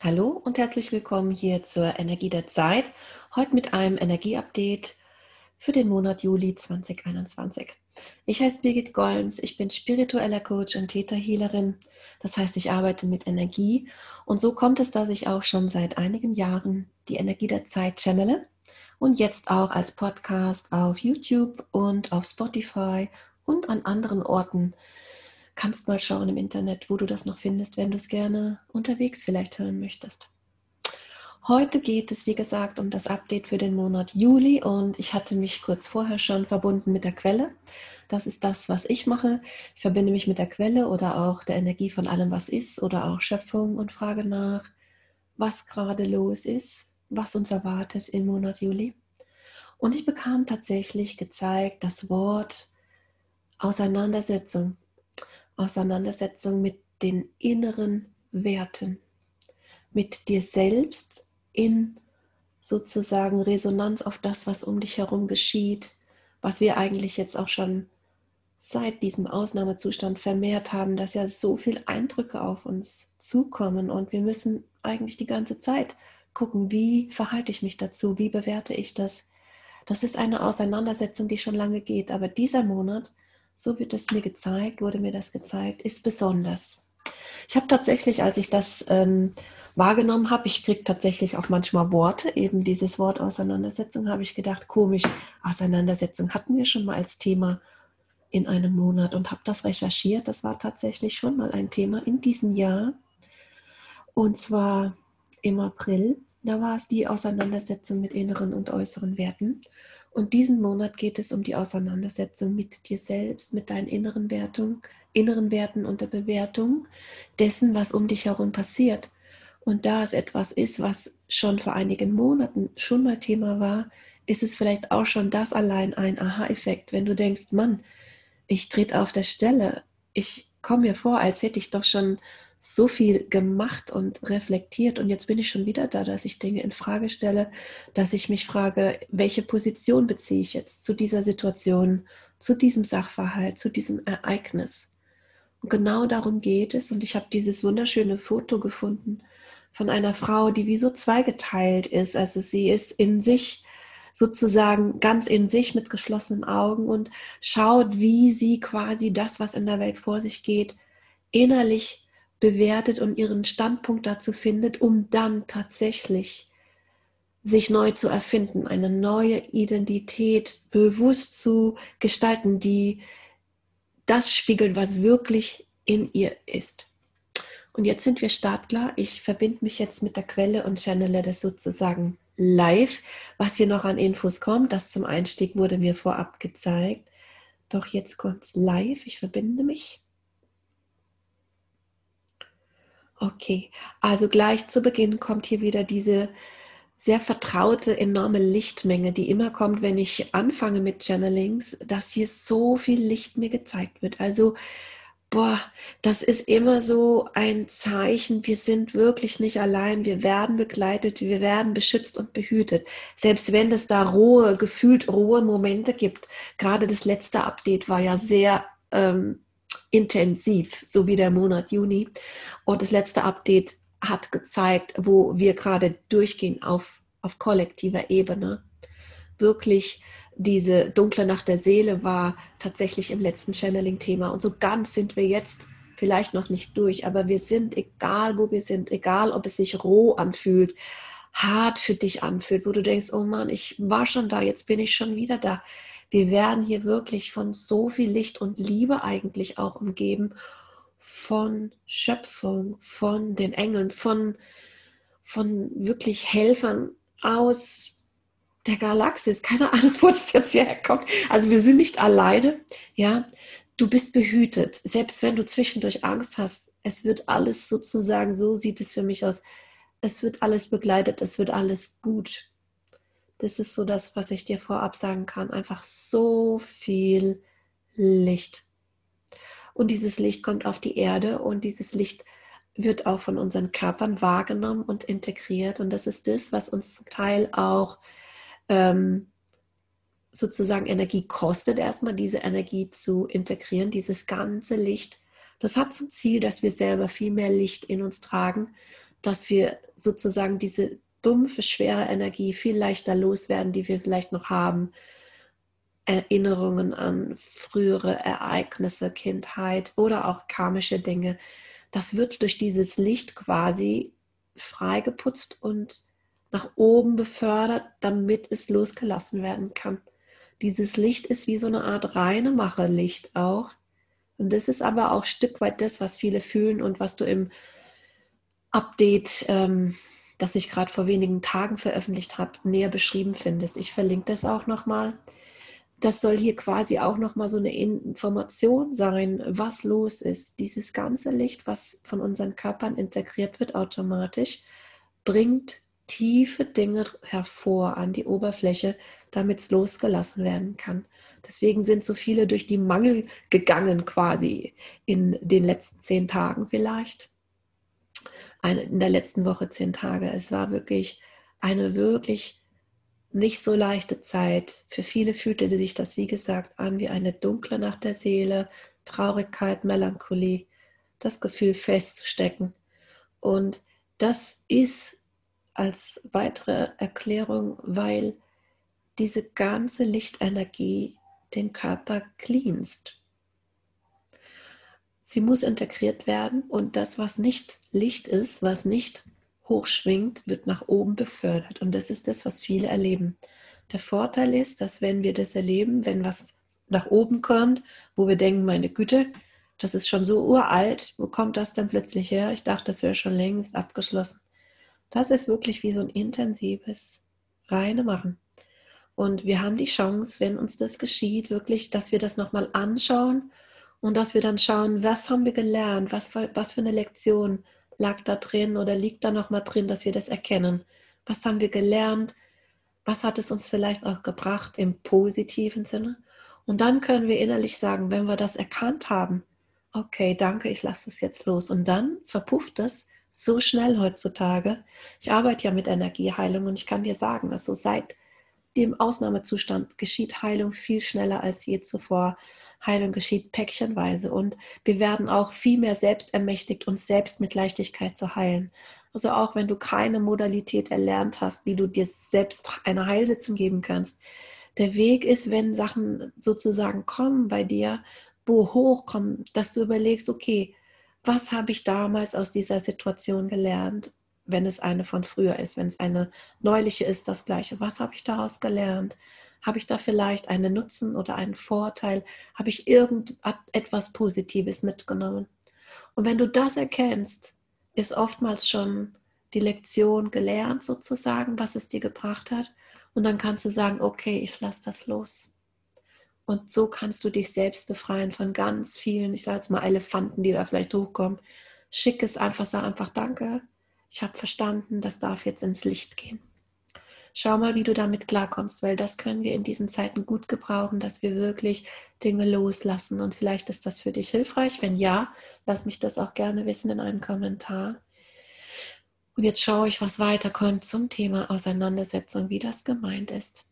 Hallo und herzlich willkommen hier zur Energie der Zeit. Heute mit einem Energieupdate für den Monat Juli 2021. Ich heiße Birgit Golms, ich bin spiritueller Coach und Täterhealerin. Das heißt, ich arbeite mit Energie und so kommt es, dass ich auch schon seit einigen Jahren die Energie der Zeit channele und jetzt auch als Podcast auf YouTube und auf Spotify und an anderen Orten kannst mal schauen im Internet, wo du das noch findest, wenn du es gerne unterwegs vielleicht hören möchtest. Heute geht es, wie gesagt, um das Update für den Monat Juli und ich hatte mich kurz vorher schon verbunden mit der Quelle. Das ist das, was ich mache. Ich verbinde mich mit der Quelle oder auch der Energie von allem, was ist oder auch Schöpfung und frage nach, was gerade los ist, was uns erwartet im Monat Juli. Und ich bekam tatsächlich gezeigt das Wort Auseinandersetzung Auseinandersetzung mit den inneren Werten, mit dir selbst in sozusagen Resonanz auf das, was um dich herum geschieht, was wir eigentlich jetzt auch schon seit diesem Ausnahmezustand vermehrt haben, dass ja so viele Eindrücke auf uns zukommen. Und wir müssen eigentlich die ganze Zeit gucken, wie verhalte ich mich dazu, wie bewerte ich das. Das ist eine Auseinandersetzung, die schon lange geht, aber dieser Monat so wird es mir gezeigt, wurde mir das gezeigt, ist besonders. Ich habe tatsächlich, als ich das ähm, wahrgenommen habe, ich kriege tatsächlich auch manchmal Worte, eben dieses Wort Auseinandersetzung, habe ich gedacht, komisch, Auseinandersetzung hatten wir schon mal als Thema in einem Monat und habe das recherchiert. Das war tatsächlich schon mal ein Thema in diesem Jahr. Und zwar im April. Da war es die Auseinandersetzung mit inneren und äußeren Werten. Und diesen Monat geht es um die Auseinandersetzung mit dir selbst, mit deinen inneren Wertungen, inneren Werten und der Bewertung dessen, was um dich herum passiert. Und da es etwas ist, was schon vor einigen Monaten schon mal Thema war, ist es vielleicht auch schon das allein ein Aha-Effekt, wenn du denkst, Mann, ich trete auf der Stelle, ich komme mir vor, als hätte ich doch schon so viel gemacht und reflektiert und jetzt bin ich schon wieder da, dass ich Dinge in Frage stelle, dass ich mich frage, welche Position beziehe ich jetzt zu dieser Situation, zu diesem Sachverhalt, zu diesem Ereignis. Und genau darum geht es und ich habe dieses wunderschöne Foto gefunden von einer Frau, die wie so zweigeteilt ist. Also sie ist in sich sozusagen ganz in sich mit geschlossenen Augen und schaut, wie sie quasi das, was in der Welt vor sich geht, innerlich bewertet und ihren Standpunkt dazu findet, um dann tatsächlich sich neu zu erfinden, eine neue Identität bewusst zu gestalten, die das spiegelt, was wirklich in ihr ist. Und jetzt sind wir startklar. Ich verbinde mich jetzt mit der Quelle und channele das sozusagen live. Was hier noch an Infos kommt, das zum Einstieg wurde mir vorab gezeigt. Doch jetzt kommt es live. Ich verbinde mich. Okay, also gleich zu Beginn kommt hier wieder diese sehr vertraute, enorme Lichtmenge, die immer kommt, wenn ich anfange mit Channelings, dass hier so viel Licht mir gezeigt wird. Also, boah, das ist immer so ein Zeichen, wir sind wirklich nicht allein, wir werden begleitet, wir werden beschützt und behütet. Selbst wenn es da rohe, gefühlt rohe Momente gibt. Gerade das letzte Update war ja sehr ähm, intensiv, so wie der Monat Juni. Und das letzte Update hat gezeigt, wo wir gerade durchgehen auf, auf kollektiver Ebene. Wirklich diese dunkle Nacht der Seele war tatsächlich im letzten Channeling-Thema. Und so ganz sind wir jetzt vielleicht noch nicht durch, aber wir sind, egal wo wir sind, egal ob es sich roh anfühlt, hart für dich anfühlt, wo du denkst, oh Mann, ich war schon da, jetzt bin ich schon wieder da wir werden hier wirklich von so viel Licht und Liebe eigentlich auch umgeben, von Schöpfung, von den Engeln, von, von wirklich Helfern aus der Galaxis. Keine Ahnung, wo das jetzt herkommt. Also wir sind nicht alleine, ja. Du bist behütet, selbst wenn du zwischendurch Angst hast. Es wird alles sozusagen, so sieht es für mich aus. Es wird alles begleitet, es wird alles gut. Das ist so das, was ich dir vorab sagen kann. Einfach so viel Licht. Und dieses Licht kommt auf die Erde und dieses Licht wird auch von unseren Körpern wahrgenommen und integriert. Und das ist das, was uns zum Teil auch ähm, sozusagen Energie kostet, erstmal diese Energie zu integrieren, dieses ganze Licht. Das hat zum Ziel, dass wir selber viel mehr Licht in uns tragen, dass wir sozusagen diese dumpfe, schwere Energie viel leichter loswerden, die wir vielleicht noch haben. Erinnerungen an frühere Ereignisse, Kindheit oder auch karmische Dinge. Das wird durch dieses Licht quasi freigeputzt und nach oben befördert, damit es losgelassen werden kann. Dieses Licht ist wie so eine Art reine Macherlicht auch. Und das ist aber auch ein Stück weit das, was viele fühlen und was du im Update, ähm, das ich gerade vor wenigen Tagen veröffentlicht habe, näher beschrieben findest. Ich verlinke das auch nochmal. Das soll hier quasi auch nochmal so eine Information sein, was los ist. Dieses ganze Licht, was von unseren Körpern integriert wird automatisch, bringt tiefe Dinge hervor an die Oberfläche, damit es losgelassen werden kann. Deswegen sind so viele durch die Mangel gegangen quasi in den letzten zehn Tagen vielleicht. In der letzten Woche zehn Tage. Es war wirklich eine wirklich nicht so leichte Zeit. Für viele fühlte sich das, wie gesagt, an wie eine dunkle Nacht der Seele, Traurigkeit, Melancholie, das Gefühl festzustecken. Und das ist als weitere Erklärung, weil diese ganze Lichtenergie den Körper cleanst. Sie muss integriert werden und das, was nicht Licht ist, was nicht hochschwingt, wird nach oben befördert. Und das ist das, was viele erleben. Der Vorteil ist, dass wenn wir das erleben, wenn was nach oben kommt, wo wir denken, meine Güte, das ist schon so uralt, wo kommt das denn plötzlich her? Ich dachte, das wäre schon längst abgeschlossen. Das ist wirklich wie so ein intensives reine Machen. Und wir haben die Chance, wenn uns das geschieht, wirklich, dass wir das nochmal anschauen und dass wir dann schauen, was haben wir gelernt, was, was für eine Lektion lag da drin oder liegt da nochmal drin, dass wir das erkennen. Was haben wir gelernt? Was hat es uns vielleicht auch gebracht im positiven Sinne? Und dann können wir innerlich sagen, wenn wir das erkannt haben, okay, danke, ich lasse es jetzt los. Und dann verpufft es so schnell heutzutage. Ich arbeite ja mit Energieheilung und ich kann dir sagen, dass so seit dem Ausnahmezustand geschieht Heilung viel schneller als je zuvor. Heilung geschieht päckchenweise und wir werden auch viel mehr selbst ermächtigt, uns selbst mit Leichtigkeit zu heilen. Also auch wenn du keine Modalität erlernt hast, wie du dir selbst eine Heilsitzung geben kannst. Der Weg ist, wenn Sachen sozusagen kommen bei dir, wo hochkommen, dass du überlegst, okay, was habe ich damals aus dieser Situation gelernt, wenn es eine von früher ist, wenn es eine neuliche ist, das gleiche. Was habe ich daraus gelernt? Habe ich da vielleicht einen Nutzen oder einen Vorteil? Habe ich irgendetwas Positives mitgenommen? Und wenn du das erkennst, ist oftmals schon die Lektion gelernt sozusagen, was es dir gebracht hat. Und dann kannst du sagen, okay, ich lasse das los. Und so kannst du dich selbst befreien von ganz vielen, ich sage jetzt mal Elefanten, die da vielleicht hochkommen. Schick es einfach, sag einfach Danke. Ich habe verstanden, das darf jetzt ins Licht gehen. Schau mal, wie du damit klarkommst, weil das können wir in diesen Zeiten gut gebrauchen, dass wir wirklich Dinge loslassen. Und vielleicht ist das für dich hilfreich. Wenn ja, lass mich das auch gerne wissen in einem Kommentar. Und jetzt schaue ich, was weiterkommt zum Thema Auseinandersetzung, wie das gemeint ist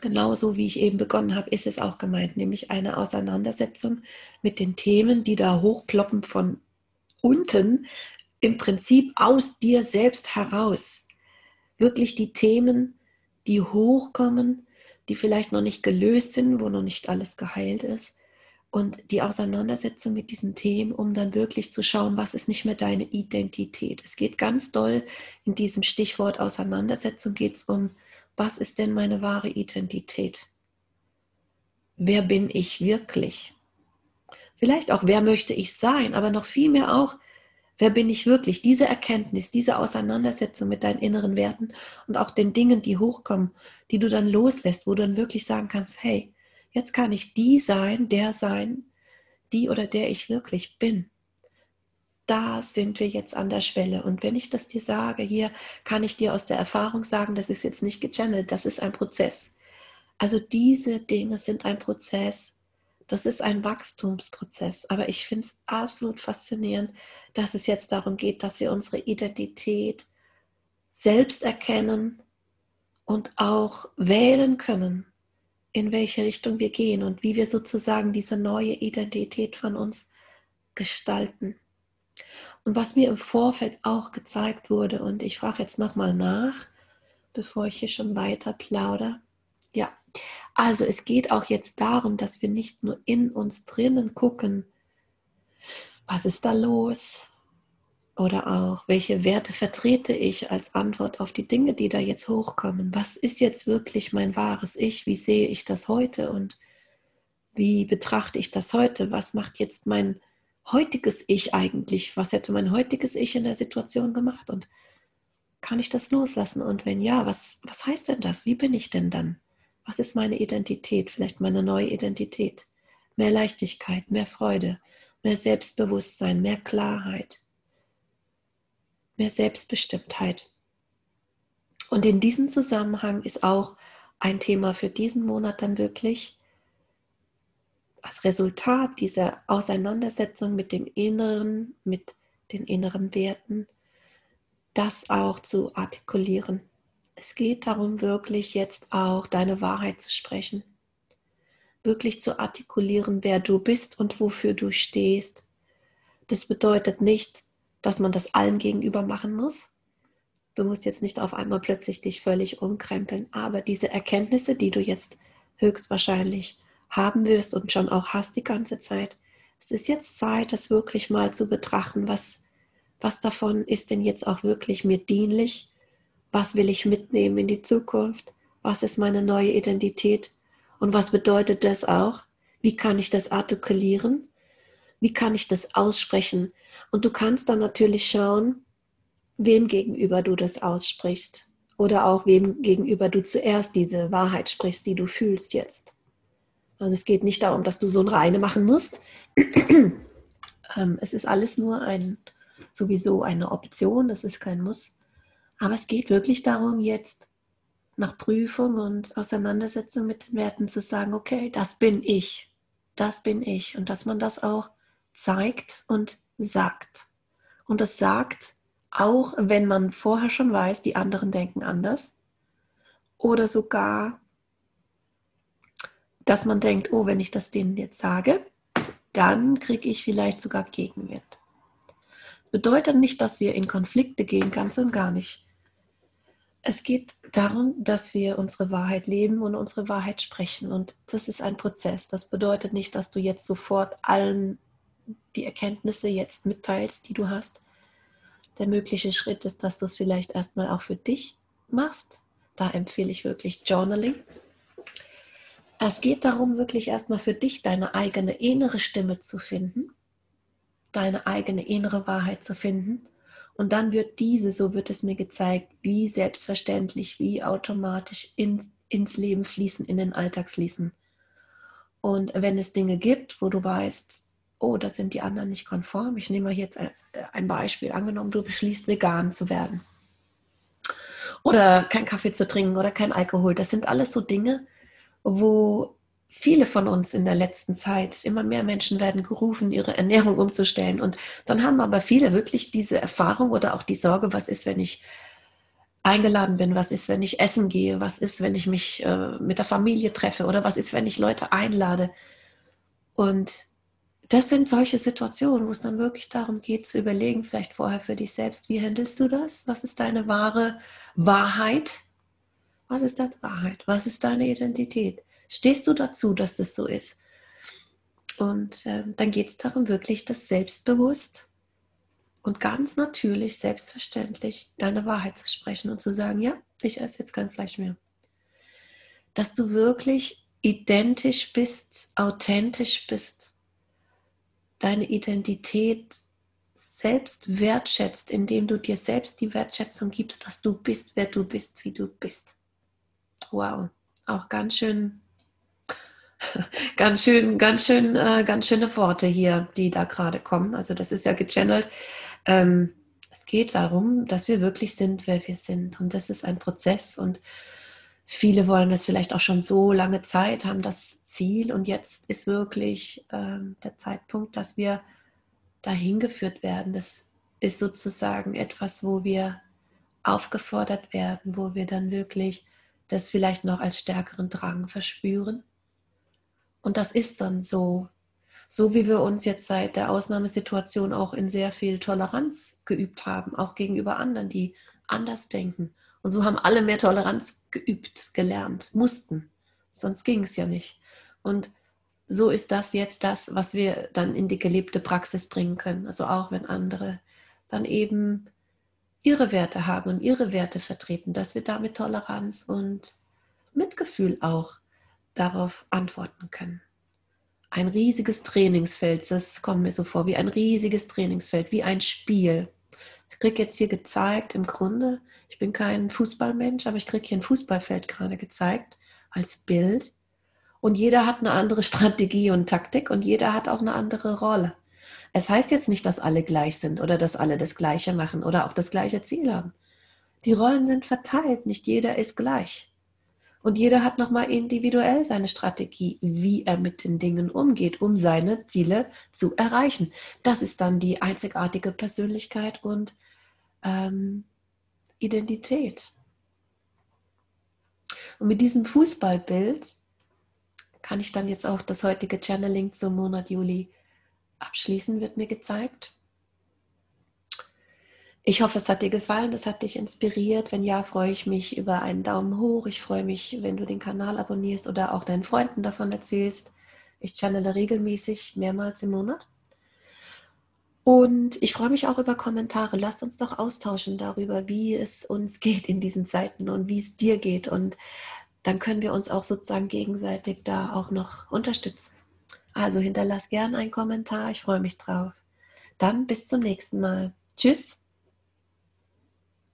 genauso wie ich eben begonnen habe, ist es auch gemeint, nämlich eine Auseinandersetzung mit den Themen, die da hochploppen von unten, im Prinzip aus dir selbst heraus. Wirklich die Themen, die hochkommen, die vielleicht noch nicht gelöst sind, wo noch nicht alles geheilt ist. Und die Auseinandersetzung mit diesen Themen, um dann wirklich zu schauen, was ist nicht mehr deine Identität. Es geht ganz doll in diesem Stichwort Auseinandersetzung, geht es um was ist denn meine wahre Identität? Wer bin ich wirklich? Vielleicht auch, wer möchte ich sein, aber noch viel mehr auch, wer bin ich wirklich? Diese Erkenntnis, diese Auseinandersetzung mit deinen inneren Werten und auch den Dingen, die hochkommen, die du dann loslässt, wo du dann wirklich sagen kannst, hey, jetzt kann ich die sein, der sein, die oder der ich wirklich bin da sind wir jetzt an der Schwelle. Und wenn ich das dir sage, hier kann ich dir aus der Erfahrung sagen, das ist jetzt nicht gechannelt, das ist ein Prozess. Also diese Dinge sind ein Prozess, das ist ein Wachstumsprozess. Aber ich finde es absolut faszinierend, dass es jetzt darum geht, dass wir unsere Identität selbst erkennen und auch wählen können, in welche Richtung wir gehen und wie wir sozusagen diese neue Identität von uns gestalten. Und was mir im Vorfeld auch gezeigt wurde, und ich frage jetzt nochmal nach, bevor ich hier schon weiter plaudere. Ja, also es geht auch jetzt darum, dass wir nicht nur in uns drinnen gucken, was ist da los? Oder auch, welche Werte vertrete ich als Antwort auf die Dinge, die da jetzt hochkommen? Was ist jetzt wirklich mein wahres Ich? Wie sehe ich das heute und wie betrachte ich das heute? Was macht jetzt mein heutiges Ich eigentlich? Was hätte mein heutiges Ich in der Situation gemacht? Und kann ich das loslassen? Und wenn ja, was, was heißt denn das? Wie bin ich denn dann? Was ist meine Identität? Vielleicht meine neue Identität? Mehr Leichtigkeit, mehr Freude, mehr Selbstbewusstsein, mehr Klarheit, mehr Selbstbestimmtheit. Und in diesem Zusammenhang ist auch ein Thema für diesen Monat dann wirklich als Resultat dieser Auseinandersetzung mit dem Inneren, mit den inneren Werten, das auch zu artikulieren. Es geht darum, wirklich jetzt auch deine Wahrheit zu sprechen, wirklich zu artikulieren, wer du bist und wofür du stehst. Das bedeutet nicht, dass man das allen gegenüber machen muss. Du musst jetzt nicht auf einmal plötzlich dich völlig umkrempeln, aber diese Erkenntnisse, die du jetzt höchstwahrscheinlich haben wirst und schon auch hast die ganze Zeit, es ist jetzt Zeit, das wirklich mal zu betrachten, was was davon ist denn jetzt auch wirklich mir dienlich? Was will ich mitnehmen in die Zukunft? Was ist meine neue Identität? Und was bedeutet das auch? Wie kann ich das artikulieren? Wie kann ich das aussprechen? Und du kannst dann natürlich schauen, wem gegenüber du das aussprichst oder auch wem gegenüber du zuerst diese Wahrheit sprichst, die du fühlst jetzt. Also es geht nicht darum, dass du so ein Reine machen musst. Ähm, es ist alles nur ein, sowieso eine Option, das ist kein Muss. Aber es geht wirklich darum, jetzt nach Prüfung und Auseinandersetzung mit den Werten zu sagen, okay, das bin ich, das bin ich. Und dass man das auch zeigt und sagt. Und das sagt, auch wenn man vorher schon weiß, die anderen denken anders. Oder sogar, dass man denkt, oh, wenn ich das denen jetzt sage, dann kriege ich vielleicht sogar Gegenwind bedeutet nicht, dass wir in Konflikte gehen, ganz und gar nicht. Es geht darum, dass wir unsere Wahrheit leben und unsere Wahrheit sprechen. Und das ist ein Prozess. Das bedeutet nicht, dass du jetzt sofort allen die Erkenntnisse jetzt mitteilst, die du hast. Der mögliche Schritt ist, dass du es vielleicht erstmal auch für dich machst. Da empfehle ich wirklich Journaling. Es geht darum, wirklich erstmal für dich deine eigene innere Stimme zu finden deine eigene innere Wahrheit zu finden. Und dann wird diese, so wird es mir gezeigt, wie selbstverständlich, wie automatisch in, ins Leben fließen, in den Alltag fließen. Und wenn es Dinge gibt, wo du weißt, oh, das sind die anderen nicht konform, ich nehme jetzt ein Beispiel, angenommen, du beschließt, vegan zu werden. Oder kein Kaffee zu trinken oder kein Alkohol. Das sind alles so Dinge, wo viele von uns in der letzten Zeit, immer mehr Menschen werden gerufen, ihre Ernährung umzustellen. Und dann haben aber viele wirklich diese Erfahrung oder auch die Sorge, was ist, wenn ich eingeladen bin, was ist, wenn ich essen gehe, was ist, wenn ich mich äh, mit der Familie treffe oder was ist, wenn ich Leute einlade. Und das sind solche Situationen, wo es dann wirklich darum geht zu überlegen, vielleicht vorher für dich selbst, wie handelst du das? Was ist deine wahre Wahrheit? Was ist deine Wahrheit? Was ist deine Identität? Stehst du dazu, dass das so ist? Und äh, dann geht es darum, wirklich das selbstbewusst und ganz natürlich, selbstverständlich deine Wahrheit zu sprechen und zu sagen, ja, ich esse jetzt kein Fleisch mehr. Dass du wirklich identisch bist, authentisch bist, deine Identität selbst wertschätzt, indem du dir selbst die Wertschätzung gibst, dass du bist, wer du bist, wie du bist. Wow, auch ganz schön ganz schön, ganz schön, äh, ganz schöne Worte hier, die da gerade kommen. Also das ist ja gechannelt. Ähm, es geht darum, dass wir wirklich sind, wer wir sind. Und das ist ein Prozess. Und viele wollen das vielleicht auch schon so lange Zeit, haben das Ziel. Und jetzt ist wirklich ähm, der Zeitpunkt, dass wir dahin geführt werden. Das ist sozusagen etwas, wo wir aufgefordert werden, wo wir dann wirklich das vielleicht noch als stärkeren Drang verspüren und das ist dann so. So wie wir uns jetzt seit der Ausnahmesituation auch in sehr viel Toleranz geübt haben, auch gegenüber anderen, die anders denken. Und so haben alle mehr Toleranz geübt, gelernt, mussten. Sonst ging es ja nicht. Und so ist das jetzt das, was wir dann in die gelebte Praxis bringen können. Also auch wenn andere dann eben ihre Werte haben und ihre Werte vertreten, dass wir damit Toleranz und Mitgefühl auch darauf antworten können. Ein riesiges Trainingsfeld, das kommt mir so vor, wie ein riesiges Trainingsfeld, wie ein Spiel. Ich kriege jetzt hier gezeigt, im Grunde, ich bin kein Fußballmensch, aber ich kriege hier ein Fußballfeld gerade gezeigt als Bild. Und jeder hat eine andere Strategie und Taktik und jeder hat auch eine andere Rolle. Es heißt jetzt nicht, dass alle gleich sind oder dass alle das Gleiche machen oder auch das gleiche Ziel haben. Die Rollen sind verteilt, nicht jeder ist gleich. Und jeder hat nochmal individuell seine Strategie, wie er mit den Dingen umgeht, um seine Ziele zu erreichen. Das ist dann die einzigartige Persönlichkeit und ähm, Identität. Und mit diesem Fußballbild kann ich dann jetzt auch das heutige Channeling zum Monat Juli abschließen, wird mir gezeigt. Ich hoffe, es hat dir gefallen, es hat dich inspiriert. Wenn ja, freue ich mich über einen Daumen hoch. Ich freue mich, wenn du den Kanal abonnierst oder auch deinen Freunden davon erzählst. Ich channele regelmäßig, mehrmals im Monat. Und ich freue mich auch über Kommentare. Lasst uns doch austauschen darüber, wie es uns geht in diesen Zeiten und wie es dir geht. Und dann können wir uns auch sozusagen gegenseitig da auch noch unterstützen. Also hinterlass gerne einen Kommentar. Ich freue mich drauf. Dann bis zum nächsten Mal. Tschüss.